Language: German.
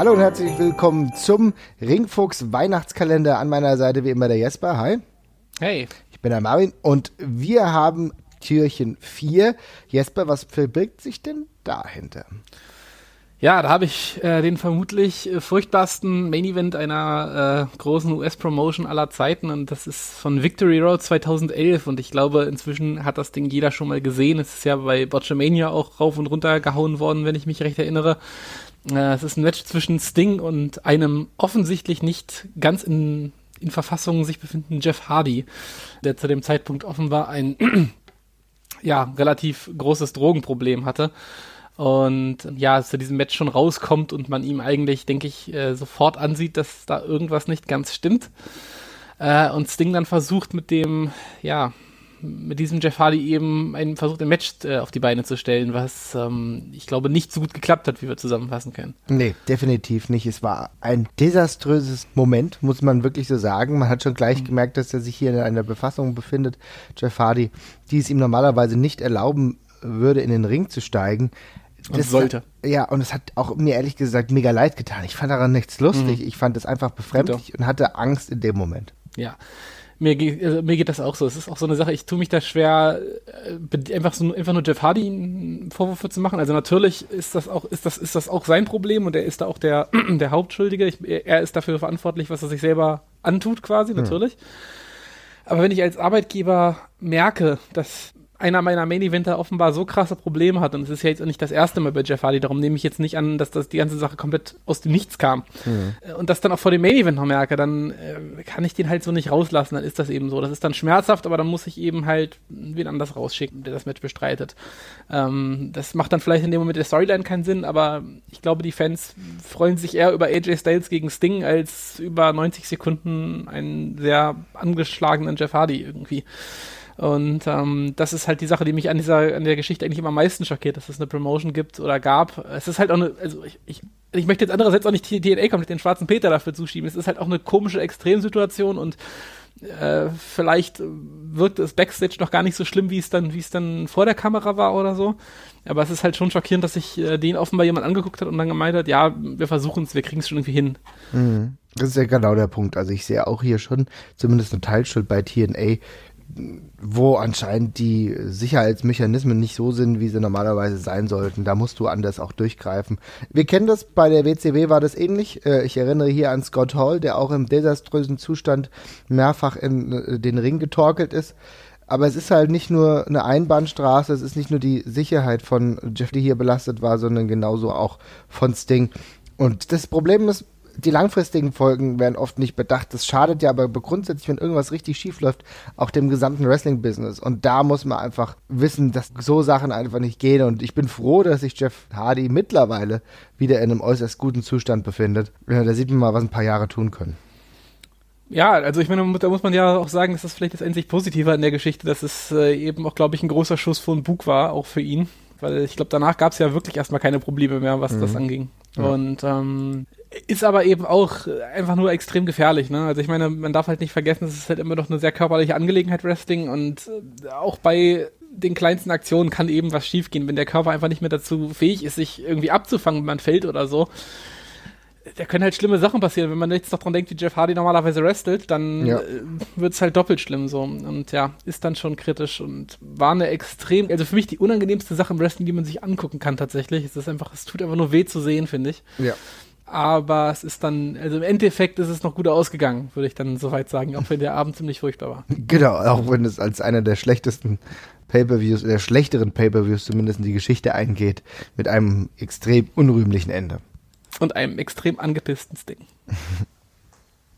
Hallo und herzlich willkommen zum Ringfuchs Weihnachtskalender. An meiner Seite wie immer der Jesper. Hi. Hey. Ich bin der Marvin und wir haben Türchen 4. Jesper, was verbirgt sich denn dahinter? Ja, da habe ich äh, den vermutlich äh, furchtbarsten Main Event einer äh, großen US-Promotion aller Zeiten und das ist von Victory Road 2011 und ich glaube, inzwischen hat das Ding jeder schon mal gesehen. Es ist ja bei Botchamania auch rauf und runter gehauen worden, wenn ich mich recht erinnere. Äh, es ist ein Match zwischen Sting und einem offensichtlich nicht ganz in, in Verfassung sich befindenden Jeff Hardy, der zu dem Zeitpunkt offenbar ein ja, relativ großes Drogenproblem hatte und ja, zu diesem Match schon rauskommt und man ihm eigentlich, denke ich, äh, sofort ansieht, dass da irgendwas nicht ganz stimmt. Äh, und Sting dann versucht mit dem, ja, mit diesem Jeff Hardy eben einen versucht, ein Match äh, auf die Beine zu stellen, was ähm, ich glaube nicht so gut geklappt hat, wie wir zusammenfassen können. Nee, definitiv nicht. Es war ein desaströses Moment, muss man wirklich so sagen. Man hat schon gleich mhm. gemerkt, dass er sich hier in einer Befassung befindet, Jeff Hardy, die es ihm normalerweise nicht erlauben würde, in den Ring zu steigen. Und das sollte. ja, und es hat auch mir ehrlich gesagt mega leid getan. Ich fand daran nichts lustig. Mhm. Ich fand es einfach befremdlich und hatte Angst in dem Moment. Ja. Mir, also mir geht das auch so. Es ist auch so eine Sache, ich tue mich da schwer, äh, einfach, so, einfach nur Jeff Hardy Vorwürfe zu machen. Also natürlich ist das auch, ist das, ist das auch sein Problem und er ist da auch der, der Hauptschuldige. Ich, er ist dafür verantwortlich, was er sich selber antut, quasi, mhm. natürlich. Mhm. Aber wenn ich als Arbeitgeber merke, dass einer meiner Main Eventer offenbar so krasse Probleme hat und es ist ja jetzt nicht das erste Mal bei Jeff Hardy, darum nehme ich jetzt nicht an, dass das die ganze Sache komplett aus dem Nichts kam mhm. und das dann auch vor dem Main Event noch merke, dann äh, kann ich den halt so nicht rauslassen, dann ist das eben so. Das ist dann schmerzhaft, aber dann muss ich eben halt wen anders rausschicken, der das Match bestreitet. Ähm, das macht dann vielleicht in dem Moment der Storyline keinen Sinn, aber ich glaube, die Fans freuen sich eher über AJ Styles gegen Sting als über 90 Sekunden einen sehr angeschlagenen Jeff Hardy irgendwie. Und ähm, das ist halt die Sache, die mich an dieser, an der Geschichte eigentlich immer am meisten schockiert, dass es eine Promotion gibt oder gab. Es ist halt auch eine, also ich, ich, ich möchte jetzt andererseits auch nicht TNA komplett den schwarzen Peter dafür zuschieben. Es ist halt auch eine komische Extremsituation und äh, vielleicht wirkt es Backstage noch gar nicht so schlimm, wie es dann, wie es dann vor der Kamera war oder so. Aber es ist halt schon schockierend, dass sich äh, den offenbar jemand angeguckt hat und dann gemeint hat, ja, wir versuchen es, wir kriegen es schon irgendwie hin. Mhm. Das ist ja genau der Punkt. Also ich sehe auch hier schon zumindest eine Teilschuld bei TNA, wo anscheinend die Sicherheitsmechanismen nicht so sind, wie sie normalerweise sein sollten. Da musst du anders auch durchgreifen. Wir kennen das, bei der WCW war das ähnlich. Äh, ich erinnere hier an Scott Hall, der auch im desaströsen Zustand mehrfach in äh, den Ring getorkelt ist. Aber es ist halt nicht nur eine Einbahnstraße, es ist nicht nur die Sicherheit von Jeff, die hier belastet war, sondern genauso auch von Sting. Und das Problem ist, die langfristigen Folgen werden oft nicht bedacht. Das schadet ja aber grundsätzlich, wenn irgendwas richtig schief läuft, auch dem gesamten Wrestling-Business. Und da muss man einfach wissen, dass so Sachen einfach nicht gehen. Und ich bin froh, dass sich Jeff Hardy mittlerweile wieder in einem äußerst guten Zustand befindet. Ja, da sieht man mal, was ein paar Jahre tun können. Ja, also ich meine, da muss man ja auch sagen, dass das vielleicht das einzig Positive an der Geschichte, dass es äh, eben auch, glaube ich, ein großer Schuss von Bug war, auch für ihn. Weil ich glaube, danach gab es ja wirklich erstmal keine Probleme mehr, was mhm. das anging. Und ähm, ist aber eben auch einfach nur extrem gefährlich. Ne? Also ich meine, man darf halt nicht vergessen, es ist halt immer noch eine sehr körperliche Angelegenheit Wrestling und auch bei den kleinsten Aktionen kann eben was schiefgehen, wenn der Körper einfach nicht mehr dazu fähig ist, sich irgendwie abzufangen, wenn man fällt oder so. Da können halt schlimme Sachen passieren. Wenn man jetzt noch dran denkt, wie Jeff Hardy normalerweise wrestelt, dann ja. Äh, wird es halt doppelt schlimm so. Und ja, ist dann schon kritisch und war eine extrem, also für mich die unangenehmste Sache im Wrestling, die man sich angucken kann tatsächlich. Es ist einfach, es tut einfach nur weh zu sehen, finde ich. Ja aber es ist dann, also im Endeffekt ist es noch gut ausgegangen, würde ich dann soweit sagen, auch wenn der Abend ziemlich furchtbar war. Genau, auch wenn es als einer der schlechtesten Pay-per-Views, der schlechteren Pay-per-Views zumindest in die Geschichte eingeht, mit einem extrem unrühmlichen Ende. Und einem extrem angepissten Sting.